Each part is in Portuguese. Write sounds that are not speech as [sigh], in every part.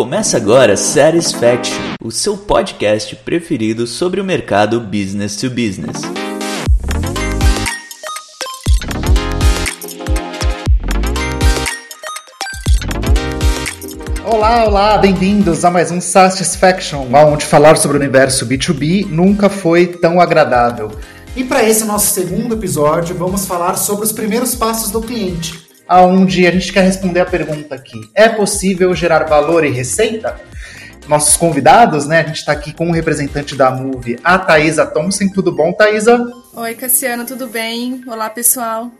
Começa agora Satisfaction, o seu podcast preferido sobre o mercado business to business. Olá, olá, bem-vindos a mais um Satisfaction, onde falar sobre o universo B2B nunca foi tão agradável. E para esse nosso segundo episódio, vamos falar sobre os primeiros passos do cliente, aonde a gente quer responder a pergunta aqui: é possível gerar valor e receita? Nossos convidados, né? A gente está aqui com o representante da Move, a Thaisa Thompson. Tudo bom, Thaisa? Oi, Cassiano, tudo bem? Olá, pessoal.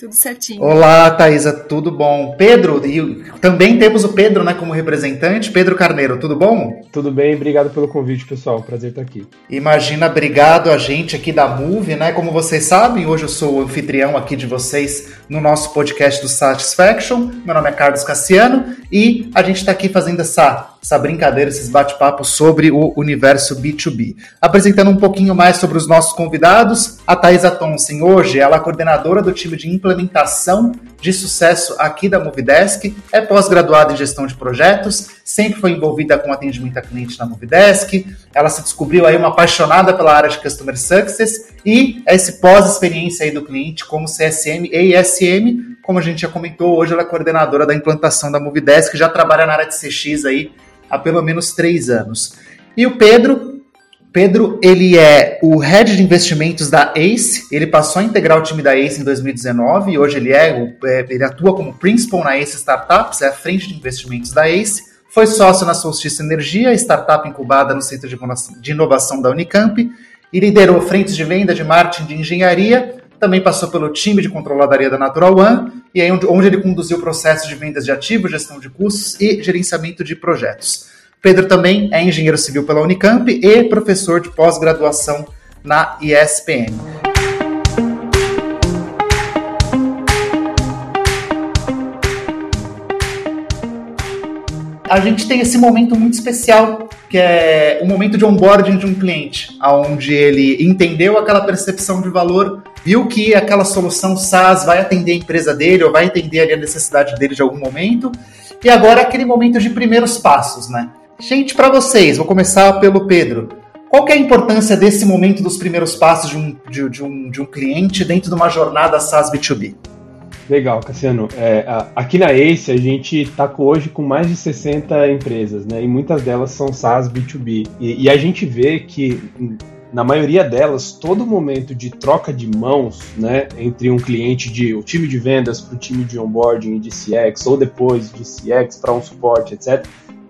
Tudo certinho. Olá, Thaisa, tudo bom? Pedro, e também temos o Pedro né, como representante. Pedro Carneiro, tudo bom? Tudo bem, obrigado pelo convite, pessoal. Prazer estar aqui. Imagina, obrigado a gente aqui da Move, né? Como vocês sabem, hoje eu sou o anfitrião aqui de vocês no nosso podcast do Satisfaction. Meu nome é Carlos Cassiano e a gente está aqui fazendo essa essa brincadeira, esses bate-papos sobre o universo B2B. Apresentando um pouquinho mais sobre os nossos convidados, a Thaisa Thompson, hoje ela é coordenadora do time de implementação de sucesso aqui da Movidesk, é pós-graduada em gestão de projetos, sempre foi envolvida com atendimento a cliente na Movidesk, ela se descobriu aí uma apaixonada pela área de Customer Success e esse pós-experiência aí do cliente como CSM e ISM, como a gente já comentou, hoje ela é coordenadora da implantação da Movidesk, já trabalha na área de CX aí há pelo menos três anos. E o Pedro, Pedro, ele é o head de investimentos da ACE. Ele passou a integrar o time da ACE em 2019 e hoje ele é, é ele atua como principal na ACE Startups, é a frente de investimentos da ACE. Foi sócio na Solstice Energia, startup incubada no Centro de Inovação da Unicamp, e liderou frentes de venda, de marketing, de engenharia. Também passou pelo time de controladoria da Natural One, e aí onde, onde ele conduziu processos de vendas de ativos, gestão de custos e gerenciamento de projetos. Pedro também é engenheiro civil pela Unicamp e professor de pós-graduação na ISPM. a gente tem esse momento muito especial, que é o momento de onboarding de um cliente, onde ele entendeu aquela percepção de valor, viu que aquela solução SaaS vai atender a empresa dele ou vai atender ali a necessidade dele de algum momento, e agora aquele momento de primeiros passos, né? Gente, para vocês, vou começar pelo Pedro. Qual é a importância desse momento dos primeiros passos de um, de, de um, de um cliente dentro de uma jornada SaaS B2B? Legal, Cassiano. É, aqui na ACE a gente está hoje com mais de 60 empresas, né? E muitas delas são SaaS B2B. E, e, a gente vê que na maioria delas, todo momento de troca de mãos, né, entre um cliente de o time de vendas para o time de onboarding e de CX, ou depois de CX para um suporte, etc.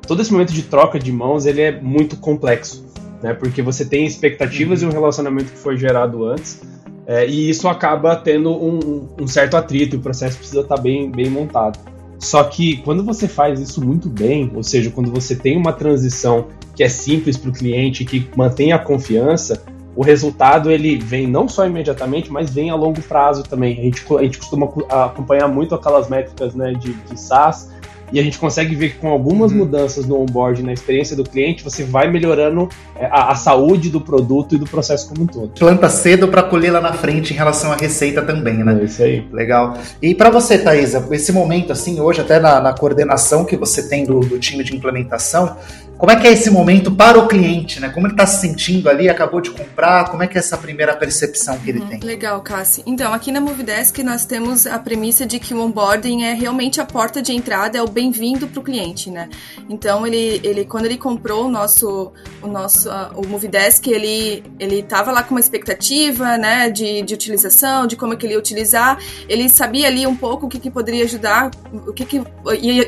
Todo esse momento de troca de mãos ele é muito complexo, né? Porque você tem expectativas uhum. e um relacionamento que foi gerado antes é, e isso acaba tendo um, um, certo atrito e o processo precisa estar tá bem, bem montado. Só que quando você faz isso muito bem, ou seja, quando você tem uma transição que é simples para o cliente, que mantém a confiança, o resultado ele vem não só imediatamente, mas vem a longo prazo também. A gente, a gente costuma acompanhar muito aquelas métricas né, de, de SaaS, e a gente consegue ver que com algumas uhum. mudanças no onboard, na experiência do cliente, você vai melhorando é, a, a, saúde do produto e do processo como um todo. Planta cedo para colher lá na frente em relação à receita também, né? É isso aí. Legal. E para você, Thaisa, esse momento, assim, hoje até na, na coordenação que você tem do, do time de implementação, como é que é esse momento para o cliente, né? Como ele está se sentindo ali, acabou de comprar, como é que é essa primeira percepção que ele uhum, tem? Legal, Cassi. Então, aqui na Movidesk nós temos a premissa de que o onboarding é realmente a porta de entrada, é o bem-vindo para o cliente, né? Então, ele, ele, quando ele comprou o nosso, o nosso, uh, o Movidesk, ele, ele estava lá com uma expectativa, né, de, de utilização, de como é que ele ia utilizar. Ele sabia ali um pouco o que, que poderia ajudar, o que, que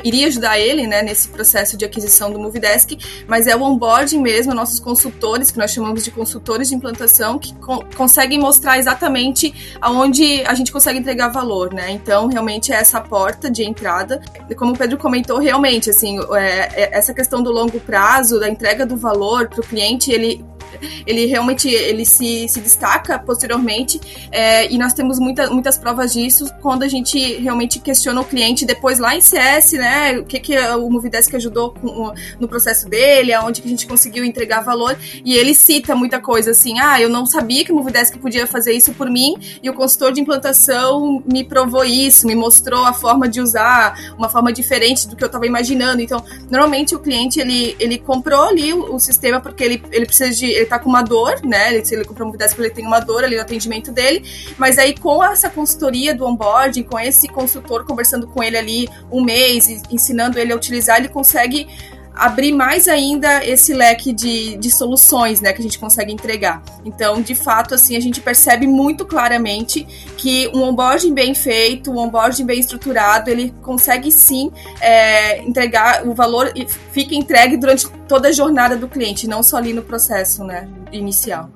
iria ajudar ele, né, nesse processo de aquisição do Movidesk mas é o onboarding mesmo, nossos consultores, que nós chamamos de consultores de implantação, que co conseguem mostrar exatamente aonde a gente consegue entregar valor, né? Então, realmente é essa porta de entrada. E como o Pedro comentou, realmente, assim, é, é essa questão do longo prazo, da entrega do valor para o cliente, ele ele realmente ele se, se destaca posteriormente é, e nós temos muita, muitas provas disso quando a gente realmente questiona o cliente depois lá em CS, né? O que, que o Movidesk ajudou com, no processo dele, aonde que a gente conseguiu entregar valor e ele cita muita coisa assim, ah, eu não sabia que o Movidesk podia fazer isso por mim e o consultor de implantação me provou isso, me mostrou a forma de usar, uma forma diferente do que eu estava imaginando. Então, normalmente o cliente ele, ele comprou ali o, o, sistema porque ele, ele precisa de. Ele tá com uma dor, né? Ele, se ele comprou um porque ele tem uma dor ali no atendimento dele, mas aí com essa consultoria do onboarding, com esse consultor conversando com ele ali um mês, ensinando ele a utilizar, ele consegue abrir mais ainda esse leque de, de soluções, né, que a gente consegue entregar. Então, de fato, assim, a gente percebe muito claramente que um onboarding bem feito, um onboarding bem estruturado, ele consegue sim é, entregar o valor e fica entregue durante toda a jornada do cliente, não só ali no processo, né, inicial.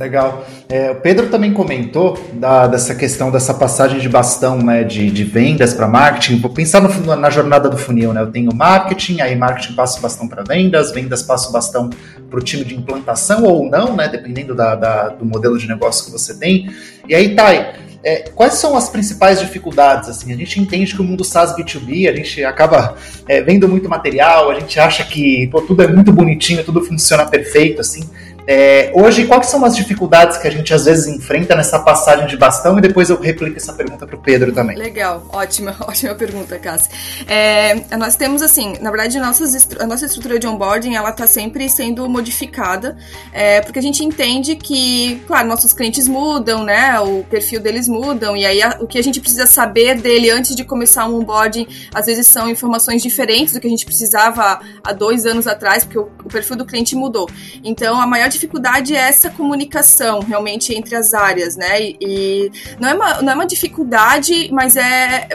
Legal. É, o Pedro também comentou da, dessa questão dessa passagem de bastão né, de, de vendas para marketing. Vou pensar no, na jornada do funil, né? Eu tenho marketing, aí marketing passa o bastão para vendas, vendas passa o bastão para o time de implantação ou não, né? Dependendo da, da, do modelo de negócio que você tem. E aí, Thay, é, quais são as principais dificuldades? Assim, a gente entende que o mundo SaaS B2B, a gente acaba é, vendo muito material, a gente acha que pô, tudo é muito bonitinho, tudo funciona perfeito, assim. É, hoje, quais são as dificuldades que a gente às vezes enfrenta nessa passagem de bastão? E depois eu replico essa pergunta para o Pedro também. Legal, ótima, [laughs] ótima pergunta, Cássia. É, nós temos, assim, na verdade, nossas, a nossa estrutura de onboarding, ela está sempre sendo modificada, é, porque a gente entende que, claro, nossos clientes mudam, né, o perfil deles mudam, e aí a, o que a gente precisa saber dele antes de começar um onboarding, às vezes são informações diferentes do que a gente precisava há dois anos atrás, porque o, o perfil do cliente mudou. Então, a maior dificuldade é essa comunicação realmente entre as áreas, né? E, e não, é uma, não é uma dificuldade, mas é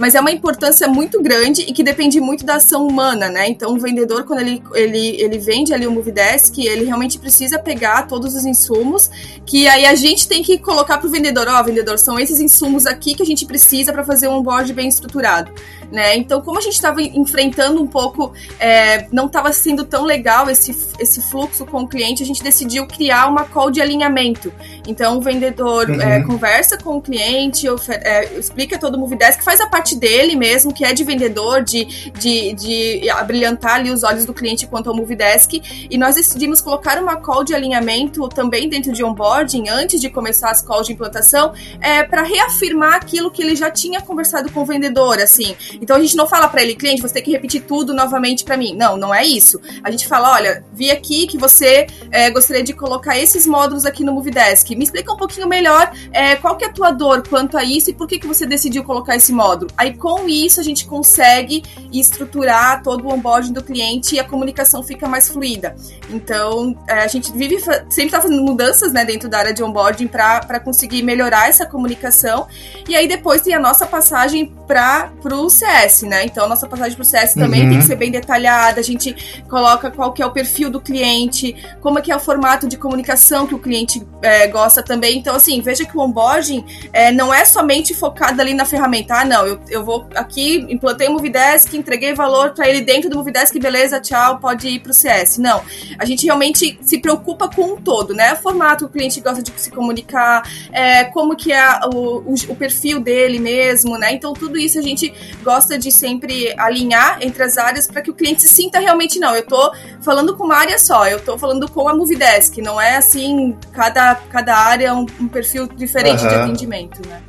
mas é uma importância muito grande e que depende muito da ação humana, né? Então, o vendedor, quando ele, ele, ele vende ali o Movidesk, ele realmente precisa pegar todos os insumos, que aí a gente tem que colocar para o vendedor, ó, oh, vendedor, são esses insumos aqui que a gente precisa para fazer um onboard bem estruturado, né? Então, como a gente estava enfrentando um pouco, é, não estava sendo tão legal esse, esse fluxo com o cliente, a gente decidiu criar uma call de alinhamento. Então, o vendedor uhum. é, conversa com o cliente, é, explica todo o Movidesk, faz a parte dele mesmo, que é de vendedor, de, de, de brilhantar ali os olhos do cliente quanto ao Movidesk. E nós decidimos colocar uma call de alinhamento também dentro de onboarding, antes de começar as calls de implantação, é, para reafirmar aquilo que ele já tinha conversado com o vendedor, assim. Então a gente não fala para ele, cliente, você tem que repetir tudo novamente para mim. Não, não é isso. A gente fala, olha, vi aqui que você é, gostaria de colocar esses módulos aqui no Movidesk. Me explica um pouquinho melhor é, qual que é a tua dor quanto a isso e por que, que você decidiu colocar esse módulo. Aí com isso a gente consegue estruturar todo o onboarding do cliente e a comunicação fica mais fluida. Então é, a gente vive sempre está fazendo mudanças né, dentro da área de onboarding para conseguir melhorar essa comunicação. E aí depois tem a nossa passagem para o CS, né? Então a nossa passagem para o CS também uhum. tem que ser bem detalhada. A gente coloca qual que é o perfil do cliente, como é que é o formato de comunicação que o cliente é, gosta também. Então assim veja que o onboarding é, não é somente focado ali na ferramenta. Ah, não, eu, eu vou aqui, implantei o Movidesk, entreguei valor para ele dentro do Movidesk, beleza, tchau, pode ir para o CS. Não, a gente realmente se preocupa com o todo, né? O formato o cliente gosta de se comunicar, é, como que é o, o, o, perfil dele mesmo, né? Então tudo isso a gente gosta de sempre alinhar entre as áreas para que o cliente se sinta realmente, não, eu tô falando com uma área só, eu tô falando com a Movidesk, não é assim, cada, cada área um, um perfil diferente uhum. de atendimento, né?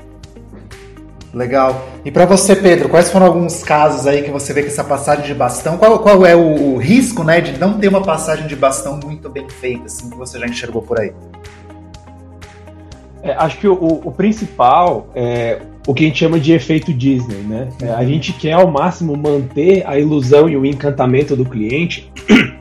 Legal. E para você, Pedro, quais foram alguns casos aí que você vê que essa passagem de bastão, qual, qual é o, o, risco, né, de não ter uma passagem de bastão muito bem feita, assim, que você já enxergou por aí? É, acho que o, o, principal é o que a gente chama de efeito Disney, né? É, a gente quer ao máximo manter a ilusão e o encantamento do cliente [clears throat]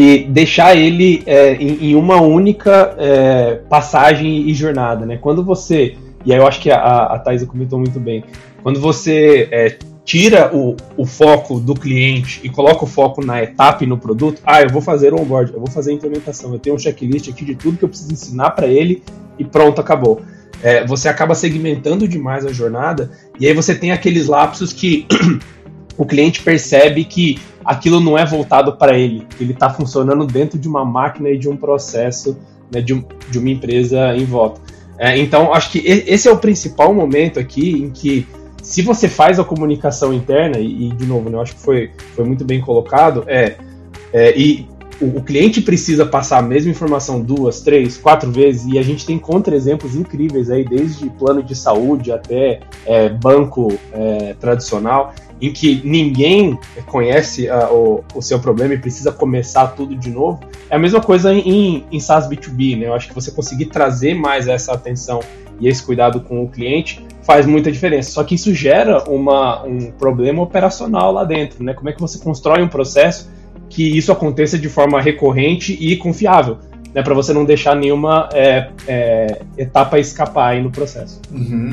e deixar ele é, em, em, uma única é, passagem e jornada, né? Quando você e aí eu acho que a, a Thaisa comentou muito bem. Quando você é, tira o, o foco do cliente e coloca o foco na etapa e no produto, ah, eu vou fazer o onboard, eu vou fazer a implementação, eu tenho um checklist aqui de tudo que eu preciso ensinar para ele e pronto, acabou. É, você acaba segmentando demais a jornada e aí você tem aqueles lapsos que [clears throat] o cliente percebe que aquilo não é voltado para ele, ele está funcionando dentro de uma máquina e de um processo né, de, um, de, uma empresa em volta. É, então, acho que esse é o principal momento aqui em que, se você faz a comunicação interna, e, e de novo, né, eu acho que foi, foi muito bem colocado, é, é e o, cliente precisa passar a mesma informação duas, três, quatro vezes, e a gente tem contra-exemplos incríveis aí, desde plano de saúde até é, banco é, tradicional, em que ninguém conhece uh, o, o, seu problema e precisa começar tudo de novo. É a mesma coisa em, em SaaS B2B, né? Eu acho que você conseguir trazer mais essa atenção e esse cuidado com o cliente faz muita diferença. Só que isso gera uma, um problema operacional lá dentro, né? Como é que você constrói um processo que isso aconteça de forma recorrente e confiável, né? Para você não deixar nenhuma é, é, etapa escapar aí no processo. Uhum.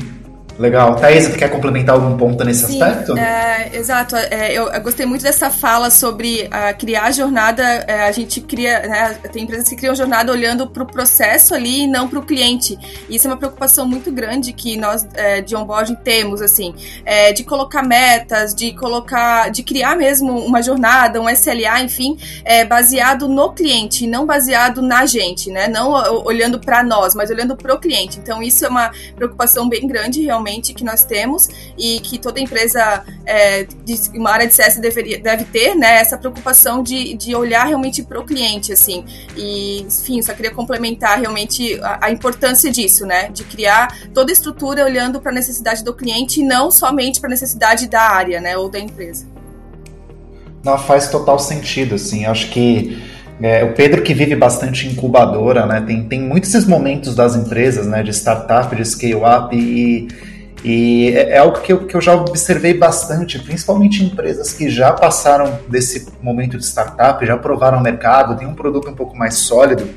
Legal. Thaís, você quer complementar algum ponto nesse Sim, aspecto? É, exato. É, eu, eu, gostei muito dessa fala sobre uh, criar a jornada. É, a gente cria, né, tem empresas que criam jornada olhando para o processo ali e não para o cliente. Isso é uma preocupação muito grande que nós é, de onboarding temos, assim, é, de colocar metas, de colocar, de criar mesmo uma jornada, um SLA, enfim, é, baseado no cliente, não baseado na gente, né? Não olhando para nós, mas olhando para o cliente. Então isso é uma preocupação bem grande, realmente realmente que nós temos e que toda empresa é, de uma área de CS deveria, deve ter, né? Essa preocupação de, de olhar realmente para o cliente, assim. E, enfim, só queria complementar realmente a, a importância disso, né? De criar toda a estrutura olhando para a necessidade do cliente e não somente para a necessidade da área, né? Ou da empresa. Não, faz total sentido, assim. Acho que é, o Pedro que vive bastante incubadora, né? Tem, tem muitos esses momentos das empresas, né? De startup, de scale-up e e é, é algo que eu, que eu já observei bastante, principalmente em empresas que já passaram desse momento de startup, já provaram o mercado, tem um produto um pouco mais sólido.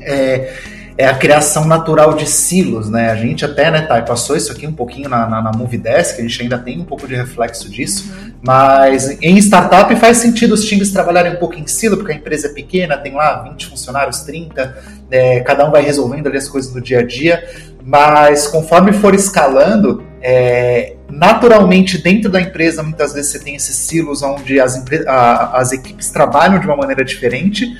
É, é a criação natural de silos, né? A gente até, né, Thay, passou isso aqui um pouquinho na, na, na Movidesk, a gente ainda tem um pouco de reflexo disso, uhum. mas em startup faz sentido os times trabalharem um pouco em silo, porque a empresa é pequena, tem lá 20 funcionários, 30, é, cada um vai resolvendo ali as coisas do dia a dia, mas conforme for escalando, é, naturalmente dentro da empresa muitas vezes você tem esses silos onde as, a, as equipes trabalham de uma maneira diferente.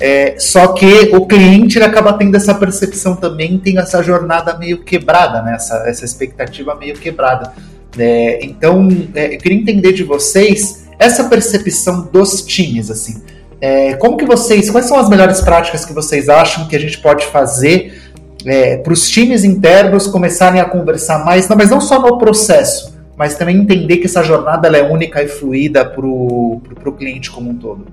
É, só que o cliente acaba tendo essa percepção também, tem essa jornada meio quebrada, né? essa, essa expectativa meio quebrada. É, então, é, eu queria entender de vocês essa percepção dos times, assim. É, como que vocês, quais são as melhores práticas que vocês acham que a gente pode fazer é, para os times internos começarem a conversar mais, não, mas não só no processo, mas também entender que essa jornada é única e fluida para o cliente como um todo?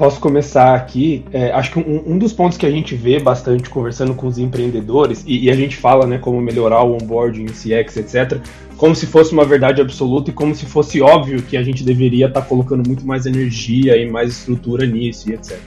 Posso começar aqui. É, acho que um, um, dos pontos que a gente vê bastante conversando com os empreendedores, e, e, a gente fala né, como melhorar o onboarding, CX, etc., como se fosse uma verdade absoluta e como se fosse óbvio que a gente deveria estar tá colocando muito mais energia e mais estrutura nisso e etc.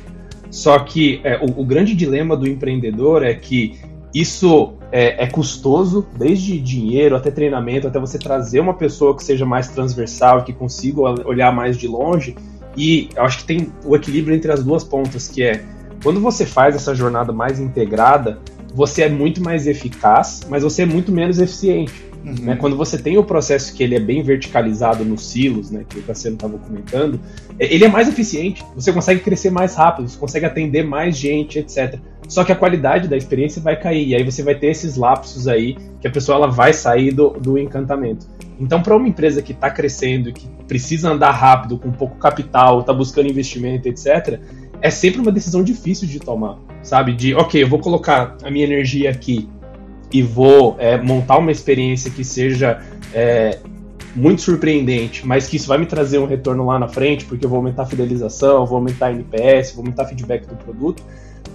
Só que é, o, o, grande dilema do empreendedor é que isso é, é, custoso, desde dinheiro até treinamento, até você trazer uma pessoa que seja mais transversal, que consiga olhar mais de longe. E eu acho que tem o equilíbrio entre as duas pontas, que é quando você faz essa jornada mais integrada, você é muito mais eficaz, mas você é muito menos eficiente. Uhum. Né? Quando você tem o processo que ele é bem verticalizado nos silos, né, que o Cassiano estava comentando, é, ele é mais eficiente, você consegue crescer mais rápido, você consegue atender mais gente, etc. Só que a qualidade da experiência vai cair, e aí você vai ter esses lapsos aí que a pessoa ela vai sair do, do encantamento. Então, para uma empresa que está crescendo e que precisa andar rápido, com pouco capital, está buscando investimento, etc., é sempre uma decisão difícil de tomar, sabe? De, ok, eu vou colocar a minha energia aqui e vou é, montar uma experiência que seja é, muito surpreendente, mas que isso vai me trazer um retorno lá na frente, porque eu vou aumentar a fidelização, vou aumentar a NPS, vou aumentar feedback do produto,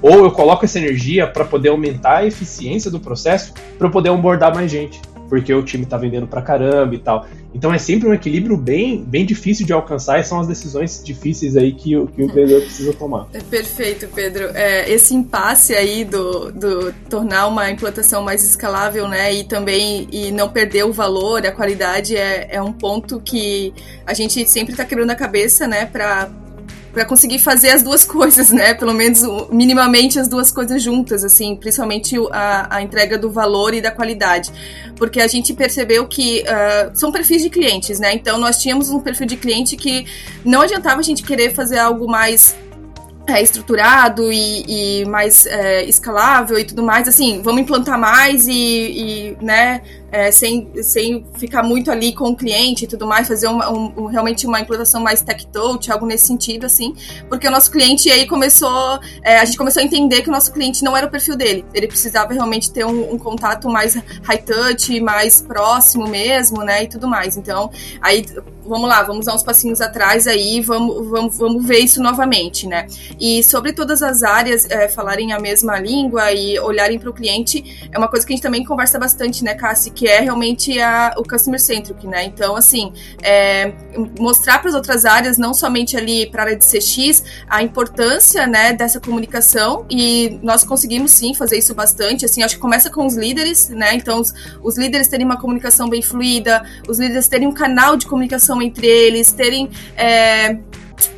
ou eu coloco essa energia para poder aumentar a eficiência do processo, para poder onboardar mais gente porque o time tá vendendo pra caramba e tal. Então é sempre um equilíbrio bem, bem difícil de alcançar e são as decisões difíceis aí que, o, que o empreendedor precisa tomar. É perfeito, Pedro. É, esse impasse aí do, do tornar uma implantação mais escalável, né, e também e não perder o valor, a qualidade é, é um ponto que a gente sempre está quebrando a cabeça, né, para para conseguir fazer as duas [laughs] coisas, né? Pelo menos minimamente as duas coisas juntas, assim, principalmente a, a entrega do valor e da qualidade. Porque a gente percebeu que uh, são perfis de clientes, né? Então nós tínhamos um perfil de cliente que não adiantava a gente querer fazer algo mais é, estruturado e, e mais é, escalável e tudo mais, assim, vamos implantar mais e, e né, é, sem, sem ficar muito ali com o cliente e tudo mais, fazer uma, um, realmente uma implantação mais tech touch, algo nesse sentido, assim, porque o nosso cliente aí começou, é, a gente começou a entender que o nosso cliente não era o perfil dele, ele precisava realmente ter um, um contato mais high touch, mais próximo mesmo, né, e tudo mais, então, aí vamos lá, vamos dar uns passinhos atrás aí, vamos, vamos, vamos ver isso novamente, né? E sobre todas as áreas é, falarem a mesma língua e olharem para o cliente, é uma coisa que a gente também conversa bastante, né, Cassi, que é realmente a, o customer centric, né? Então, assim, é, mostrar para as outras áreas, não somente ali para a área de CX, a importância, né, dessa comunicação e nós conseguimos sim fazer isso bastante, assim, acho que começa com os líderes, né? Então, os, os líderes terem uma comunicação bem fluida, os líderes terem um canal de comunicação entre eles, terem é,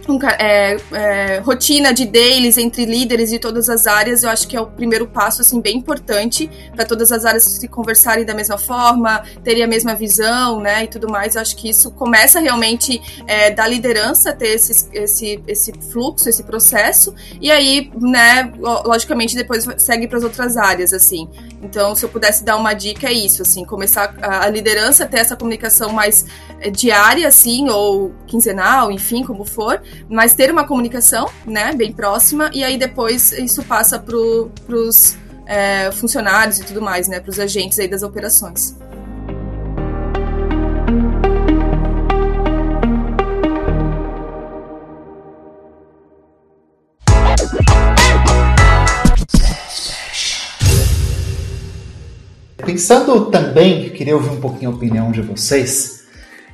um, é, é, rotina de dailies entre líderes de todas as áreas, eu acho que é o primeiro passo assim bem importante para todas as áreas se conversarem da mesma forma, terem a mesma visão, né, e tudo mais. Eu acho que isso começa realmente é, da liderança ter esse, esse, esse fluxo, esse processo, e aí, né, logicamente depois segue para as outras áreas, assim. Então, se eu pudesse dar uma dica é isso, assim, começar a, a liderança ter essa comunicação mais é, diária, assim, ou quinzenal, enfim, como for mas ter uma comunicação, né, bem próxima, e aí depois isso passa para os é, funcionários e tudo mais, né, para os agentes aí das operações. Pensando também, queria ouvir um pouquinho a opinião de vocês,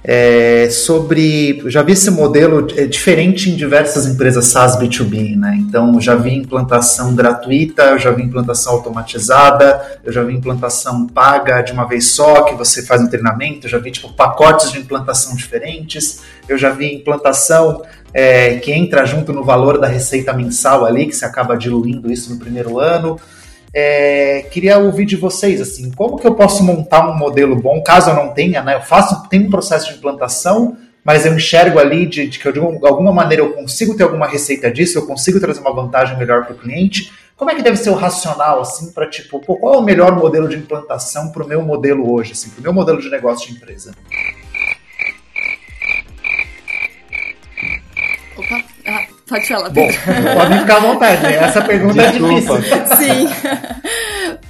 é, sobre. Já vi esse modelo é, diferente em diversas empresas SaaS B2B, né? Então, já vi implantação gratuita, eu já vi implantação automatizada, eu já vi implantação paga de uma vez só, que você faz um treinamento, eu já vi tipo, pacotes de implantação diferentes, eu já vi implantação é, que entra junto no valor da receita mensal ali, que você acaba diluindo isso no primeiro ano. É, queria ouvir de vocês, assim, como que eu posso montar um modelo bom, caso eu não tenha, né? Eu faço, tenho um processo de implantação, mas eu enxergo ali de, de que eu, de alguma maneira eu consigo ter alguma receita disso, eu consigo trazer uma vantagem melhor para o cliente. Como é que deve ser o racional, assim, para tipo, pô, qual é o melhor modelo de implantação para o meu modelo hoje, assim, para o meu modelo de negócio de empresa? Opa, ah, Pode falar, Bom, pode ficar à vontade, né? Essa pergunta é Desculpa. é difícil. Sim.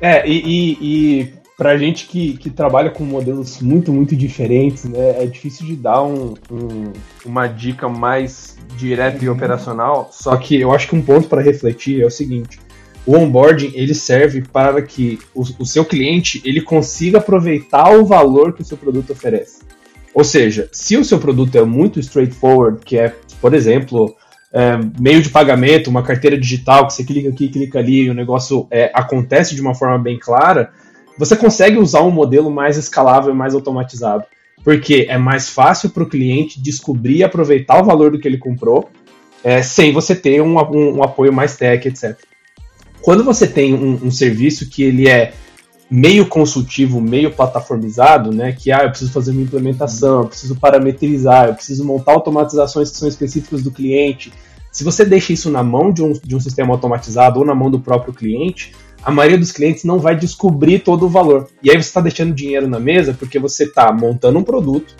É, e, e, e pra gente que, que trabalha com modelos muito, muito diferentes, né, é difícil de dar um, um, uma dica mais direta e operacional, só que eu acho que um ponto para refletir é o seguinte, o onboarding ele serve para que o, o seu cliente ele consiga aproveitar o valor que o seu produto oferece. Ou seja, se o seu produto é muito straightforward, que é por exemplo, é, meio de pagamento, uma carteira digital, que você clica aqui, clica ali e o negócio é, acontece de uma forma bem clara, você consegue usar um modelo mais escalável mais automatizado. Porque é mais fácil para o cliente descobrir e aproveitar o valor do que ele comprou, é, sem você ter um, um, um, apoio mais tech, etc. Quando você tem um, um serviço que ele é meio consultivo, meio plataformizado, né? Que ah, eu preciso fazer uma implementação, eu preciso parametrizar, eu preciso montar automatizações que são específicas do cliente. Se você deixa isso na mão de um, de um sistema automatizado ou na mão do próprio cliente, a maioria dos clientes não vai descobrir todo o valor. E aí você está deixando dinheiro na mesa porque você está montando um produto,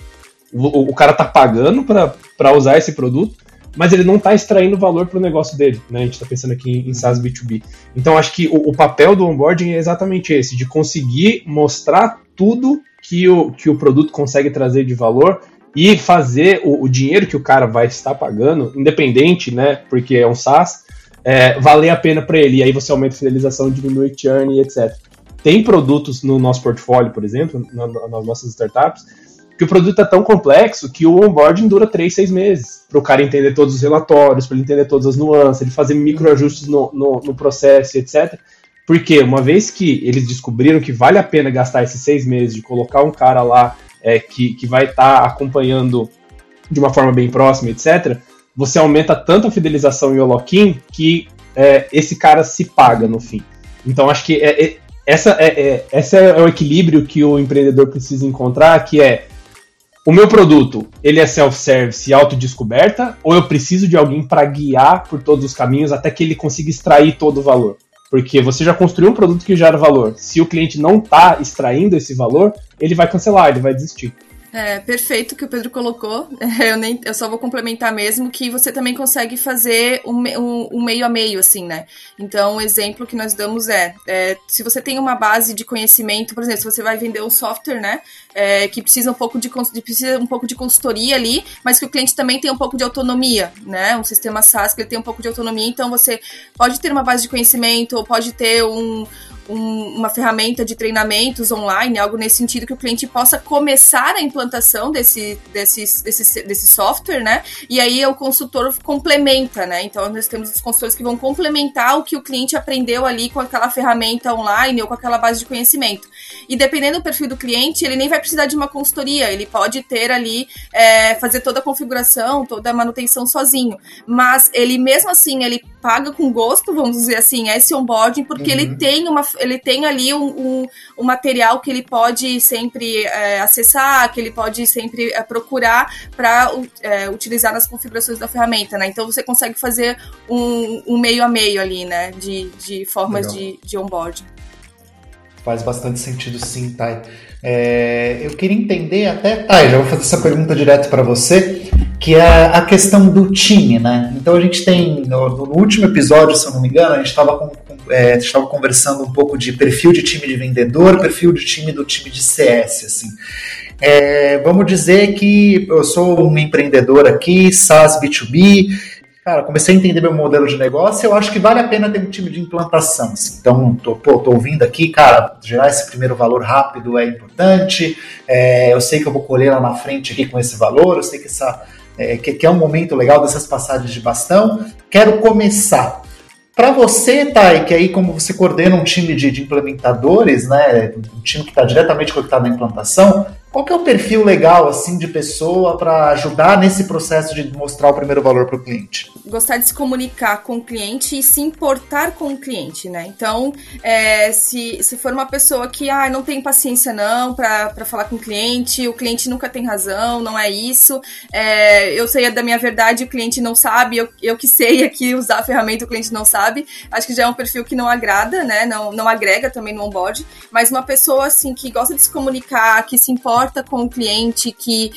o, o cara está pagando para usar esse produto, mas ele não está extraindo valor para o negócio dele. Né? A gente está pensando aqui em, SaaS B2B. Então, acho que o, o, papel do onboarding é exatamente esse, de conseguir mostrar tudo que o, que o produto consegue trazer de valor e fazer o, o dinheiro que o cara vai estar pagando, independente, né, porque é um SaaS, é, valer a pena para ele. E aí você aumenta a fidelização, diminui churn e etc. Tem produtos no nosso portfólio, por exemplo, na, nas nossas startups, que o produto é tão complexo que o onboarding dura 3, 6 meses. Para o cara entender todos os relatórios, para ele entender todas as nuances, ele fazer microajustes no, no, no processo, etc. Porque uma vez que eles descobriram que vale a pena gastar esses seis meses de colocar um cara lá é, que, que vai estar tá acompanhando de uma forma bem próxima, etc., você aumenta tanto a fidelização e o lock-in que é, esse cara se paga no fim. Então acho que é, é, essa, é, é, essa é o equilíbrio que o empreendedor precisa encontrar, que é o meu produto, ele é self-service e autodescoberta, ou eu preciso de alguém para guiar por todos os caminhos até que ele consiga extrair todo o valor? Porque você já construiu um produto que gera valor. Se o cliente não está extraindo esse valor, ele vai cancelar, ele vai desistir. É, perfeito que o Pedro colocou. [laughs] Eu, nem, eu só vou complementar mesmo que você também consegue fazer um, um, um meio a meio, assim, né? Então, um exemplo que nós damos é, é, se você tem uma base de conhecimento, por exemplo, se você vai vender um software, né? É, que precisa um pouco de, precisa um pouco de consultoria ali, mas que o cliente também tem um pouco de autonomia, né? Um sistema SaaS que ele tem um pouco de autonomia, então você pode ter uma base de conhecimento, ou pode ter um, um, uma ferramenta de treinamentos online, algo nesse sentido que o cliente possa começar a implantação desse, desse, desse, desse software, né? E aí o consultor complementa, né? Então nós temos os consultores que vão complementar o que o cliente aprendeu ali com aquela ferramenta online ou com aquela base de conhecimento. E dependendo do perfil do cliente, ele nem vai precisar de uma consultoria, ele pode ter ali, é, fazer toda a configuração, toda a manutenção sozinho. Mas ele mesmo assim, ele paga com gosto, vamos dizer assim, esse onboarding, porque uhum. ele tem uma ele tem ali um, um, um material que ele pode sempre é, acessar, que ele pode sempre é, procurar para é, utilizar nas configurações da ferramenta, né? Então você consegue fazer um, um meio a meio ali, né? De, de formas de, de onboarding. Faz bastante sentido sim, Thay. É, eu queria entender até, Thay, já vou fazer essa pergunta direto para você, que é a questão do time, né? Então a gente tem, no, no último episódio, se eu não me engano, a gente estava com, é, conversando um pouco de perfil de time de vendedor, perfil de time do time de CS, assim. É, vamos dizer que eu sou um empreendedor aqui, SaaS B2B, cara, comecei a entender meu modelo de negócio, eu acho que vale a pena ter um time de implantação. Assim. Então, tô, pô, tô ouvindo aqui, cara, gerar esse primeiro valor rápido é importante, é, eu sei que eu vou colher lá na frente aqui com esse valor, eu sei que, essa, é, que, que é um momento legal dessas passagens de bastão, quero começar. Para você, Thay, que aí como você coordena um time de, de implementadores, né, um time que está diretamente conectado na implantação, qual que é o perfil legal assim de pessoa para ajudar nesse processo de mostrar o primeiro valor para o cliente? Gostar de se comunicar com o cliente e se importar com o cliente, né? Então, é, se, se for uma pessoa que ah, não tem paciência não para falar com o cliente, o cliente nunca tem razão, não é isso, é, eu sei da minha verdade, o cliente não sabe, eu, eu que sei [laughs] aqui usar a ferramenta, o cliente não sabe, acho que já é um perfil que não agrada, né? Não, não agrega também no onboard, mas uma pessoa assim que gosta de se comunicar, que se importa importa com o cliente, que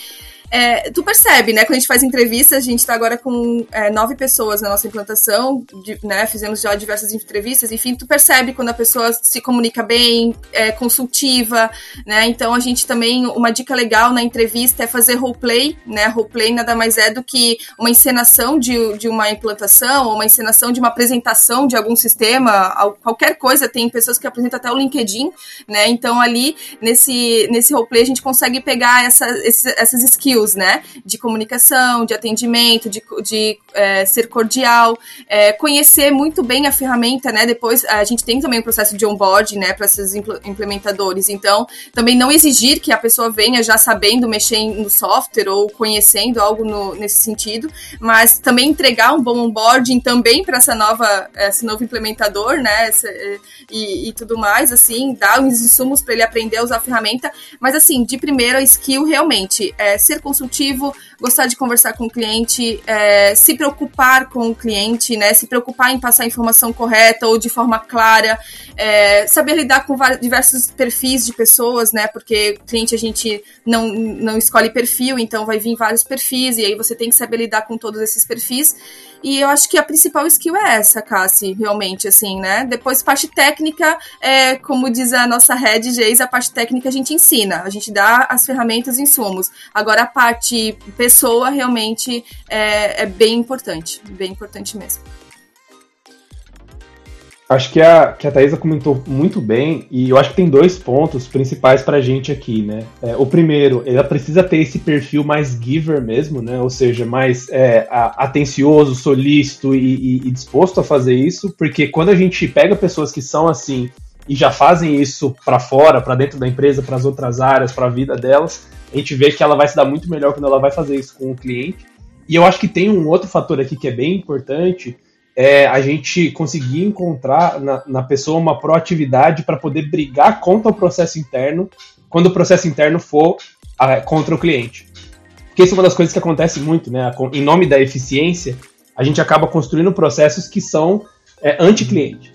é, tu percebe, né? Quando a gente faz entrevistas, a gente está agora com é, nove pessoas na nossa implantação, de, né? Fizemos já diversas entrevistas, enfim, tu percebe quando a pessoa se comunica bem, é consultiva, né? Então a gente também, uma dica legal na entrevista é fazer roleplay, né? Roleplay nada mais é do que uma encenação de, de uma implantação, ou uma encenação de uma apresentação de algum sistema, qualquer coisa, tem pessoas que apresentam até o LinkedIn, né? Então ali, nesse, nesse roleplay, a gente consegue pegar essa, esses, essas skills skills, né? De comunicação, de atendimento, de, de é, ser cordial, é, conhecer muito bem a ferramenta, né? Depois a gente tem também o um processo de onboard, né? Para esses implementadores. Então, também não exigir que a pessoa venha já sabendo mexer no software ou conhecendo algo no, nesse sentido, mas também entregar um bom onboarding também para essa nova, esse novo implementador, né? Essa, e, e, tudo mais, assim, dar os insumos para ele aprender a usar a ferramenta. Mas assim, de primeira skill realmente é ser consultivo, gostar de conversar com o cliente, é, se preocupar com o cliente, né? Se preocupar em passar a informação correta ou de forma clara, é, saber lidar com diversos perfis de pessoas, né? Porque cliente a gente não, não escolhe perfil, então vai vir vários perfis, e aí você tem que saber lidar com todos esses perfis. E eu acho que a principal skill é essa, Cassi, realmente, assim, né? Depois, parte técnica, é, como diz a nossa head Geis, a parte técnica a gente ensina, a gente dá as ferramentas e insumos. Agora, a parte pessoa realmente é, é bem importante, bem importante mesmo. Acho que a, que a Thaisa comentou muito bem, e eu acho que tem dois pontos principais para a gente aqui, né? É, o primeiro, ela precisa ter esse perfil mais giver mesmo, né? Ou seja, mais é, atencioso, solícito e, e, e disposto a fazer isso, porque quando a gente pega pessoas que são assim e já fazem isso para fora, para dentro da empresa, para as outras áreas, para a vida delas, a gente vê que ela vai se dar muito melhor quando ela vai fazer isso com o cliente. E eu acho que tem um outro fator aqui que é bem importante, é a gente conseguir encontrar na, na pessoa uma proatividade para poder brigar contra o processo interno, quando o processo interno for a, contra o cliente. Porque isso é uma das coisas que acontece muito, né? Em nome da eficiência, a gente acaba construindo processos que são é, anti-cliente.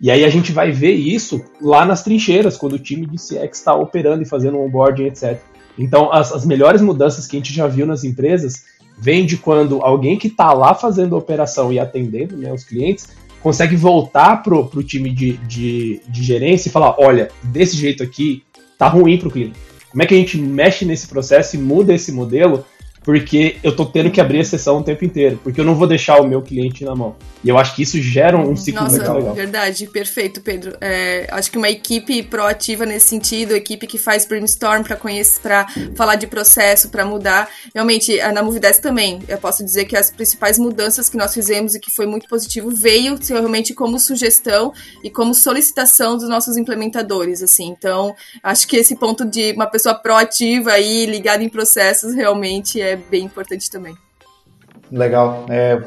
E aí a gente vai ver isso lá nas trincheiras, quando o time de CX está operando e fazendo onboarding, etc. Então, as, as melhores mudanças que a gente já viu nas empresas vem de quando alguém que está lá fazendo a operação e atendendo né, os clientes consegue voltar pro, pro time de, de, de gerência e falar, olha, desse jeito aqui tá ruim pro cliente. Como é que a gente mexe nesse processo e muda esse modelo porque eu tô tendo que abrir a sessão o tempo inteiro, porque eu não vou deixar o meu cliente na mão. E eu acho que isso gera um ciclo Nossa, muito legal. Verdade, perfeito, Pedro. É, acho que uma equipe proativa nesse sentido, equipe que faz brainstorm para conhecer, para falar de processo, para mudar. Realmente, na Movidesk também, eu posso dizer que as principais mudanças que nós fizemos e que foi muito positivo veio realmente como sugestão e como solicitação dos nossos implementadores, assim. Então, acho que esse ponto de uma pessoa proativa e ligada em processos realmente é bem importante também. Legal. É...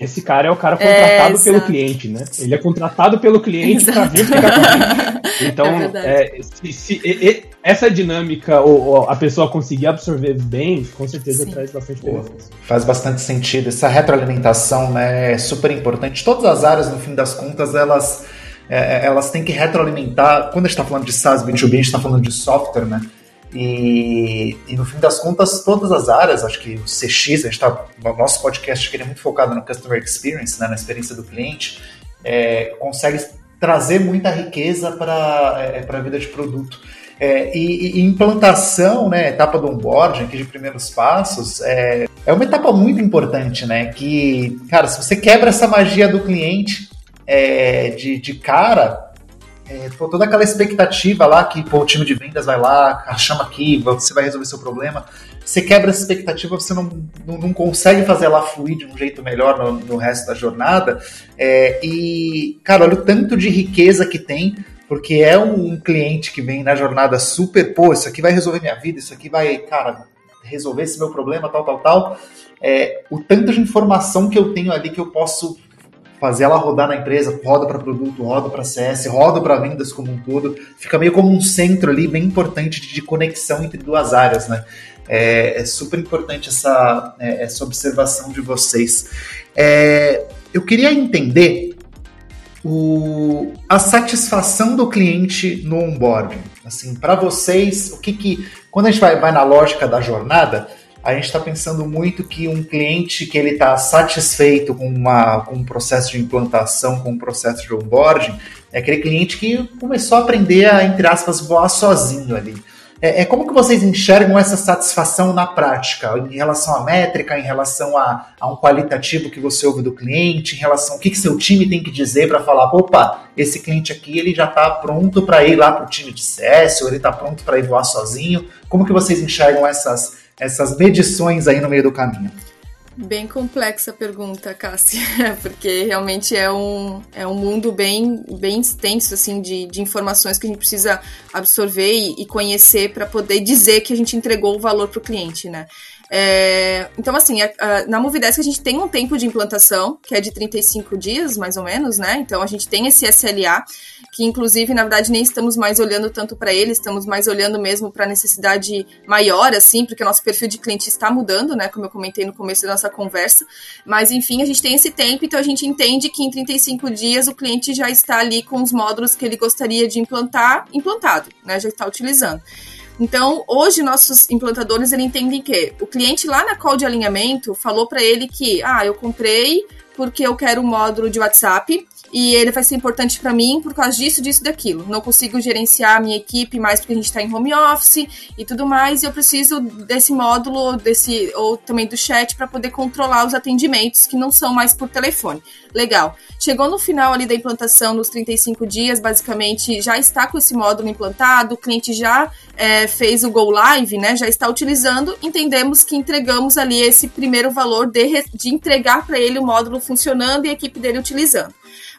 Esse cara é o cara contratado é, pelo cliente, né? Ele é contratado pelo cliente para vir ficar com Então, é, se, se, e, essa dinâmica, ou, ou, a pessoa conseguir absorver bem, com certeza Sim. traz bastante benefício. Faz bastante sentido. Essa retroalimentação né, é super importante. Todas as áreas, no fim das contas, elas, é, é elas têm que retroalimentar. Quando a gente está falando de SaaS B2B, a gente está falando de software, né? E, e, no fim das contas, todas as áreas, acho que o CX, a gente tá, o nosso podcast aqui é muito focado no Customer Experience, né, na experiência do cliente, é, consegue trazer muita riqueza para é, a vida de produto. É, e, e, implantação, né, etapa do onboarding, aqui de primeiros passos, é, é uma etapa muito importante, né? Que, cara, se você quebra essa magia do cliente é, de, de cara, é, toda aquela expectativa lá que pô, o time de vendas vai lá, chama aqui, você vai resolver seu problema. Você quebra essa expectativa, você não, não, não consegue fazer ela fluir de um jeito melhor no, no resto da jornada. É, e, cara, olha o tanto de riqueza que tem, porque é um, um cliente que vem na jornada super, pô, isso aqui vai resolver minha vida, isso aqui vai, cara, resolver esse meu problema, tal, tal, tal. É, o tanto de informação que eu tenho ali que eu posso fazer ela rodar na empresa, roda para produto, roda para CS, roda para vendas como um todo, fica meio como um centro ali bem importante de conexão entre duas áreas, né? É, é super importante essa, é, essa observação de vocês. É, eu queria entender o, a satisfação do cliente no onboarding. Assim, para vocês, o que que quando a gente vai, vai na lógica da jornada, a gente está pensando muito que um cliente que ele está satisfeito com, uma, com um processo de implantação, com um processo de onboarding, é aquele cliente que começou a aprender a, entre aspas, voar sozinho ali. É, é como que vocês enxergam essa satisfação na prática, em relação à métrica, em relação a, a um qualitativo que você ouve do cliente, em relação ao que, que seu time tem que dizer para falar, opa, esse cliente aqui ele já está pronto para ir lá para o time de CS, ou ele está pronto para ir voar sozinho. Como que vocês enxergam essas essas medições aí no meio do caminho? Bem complexa a pergunta, Cássia, [laughs] porque realmente é um, é um mundo bem, bem extenso assim, de, de informações que a gente precisa absorver e, e conhecer para poder dizer que a gente entregou o valor para o cliente, né? É, então, assim, a, a, na Movidesk a gente tem um tempo de implantação, que é de 35 dias, mais ou menos, né? Então a gente tem esse SLA, que inclusive, na verdade, nem estamos mais olhando tanto para ele, estamos mais olhando mesmo para a necessidade maior, assim, porque o nosso perfil de cliente está mudando, né? Como eu comentei no começo da nossa conversa. Mas, enfim, a gente tem esse tempo, então a gente entende que em 35 dias o cliente já está ali com os módulos que ele gostaria de implantar, implantado, né? Já está utilizando. Então, hoje nossos implantadores ele entendem que o cliente lá na call de alinhamento falou para ele que, ah, eu comprei porque eu quero um módulo de WhatsApp e ele vai ser importante para mim por causa disso, disso, daquilo. Não consigo gerenciar a minha equipe mais porque a gente está em home office e tudo mais, e eu preciso desse módulo, desse ou também do chat para poder controlar os atendimentos que não são mais por telefone. Legal. Chegou no final ali da implantação, nos 35 dias, basicamente já está com esse módulo implantado, o cliente já é, fez o Go Live, né? Já está utilizando, entendemos que entregamos ali esse primeiro valor de, de entregar para ele o módulo funcionando e a equipe dele utilizando.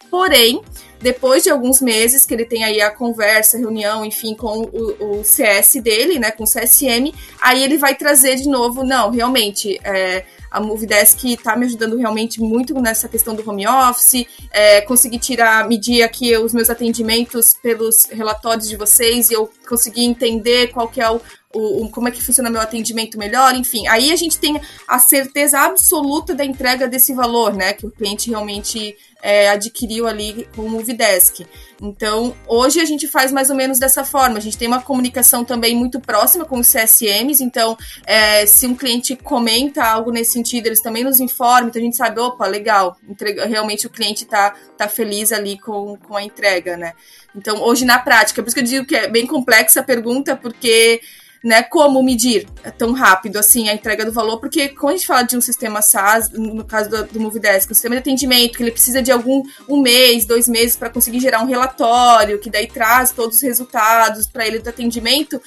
Porém, depois de alguns meses que ele tem aí a conversa, reunião, enfim, com o, o CS dele, né, com o CSM, aí ele vai trazer de novo, não, realmente, é, a Movidesk está me ajudando realmente muito nessa questão do home office, é, consegui tirar, medir aqui os meus atendimentos pelos relatórios de vocês e eu consegui entender qual que é o, o, como é que funciona meu atendimento melhor, enfim. Aí a gente tem a certeza absoluta da entrega desse valor, né? Que o cliente realmente é, adquiriu ali com o Movidesk. Então, hoje a gente faz mais ou menos dessa forma. A gente tem uma comunicação também muito próxima com os CSMs, então, é, se um cliente comenta algo nesse sentido, eles também nos informam, então a gente sabe, opa, legal, entrega, realmente o cliente está tá feliz ali com, com a entrega, né? Então, hoje na prática, por isso que eu digo que é bem complexa a pergunta, porque né, como medir tão rápido assim a entrega do valor, porque quando a gente fala de um sistema SaaS, no caso do, do Movidesk, um sistema de atendimento, que ele precisa de algum um mês, dois meses para conseguir gerar um relatório, que daí traz todos os resultados para ele do atendimento,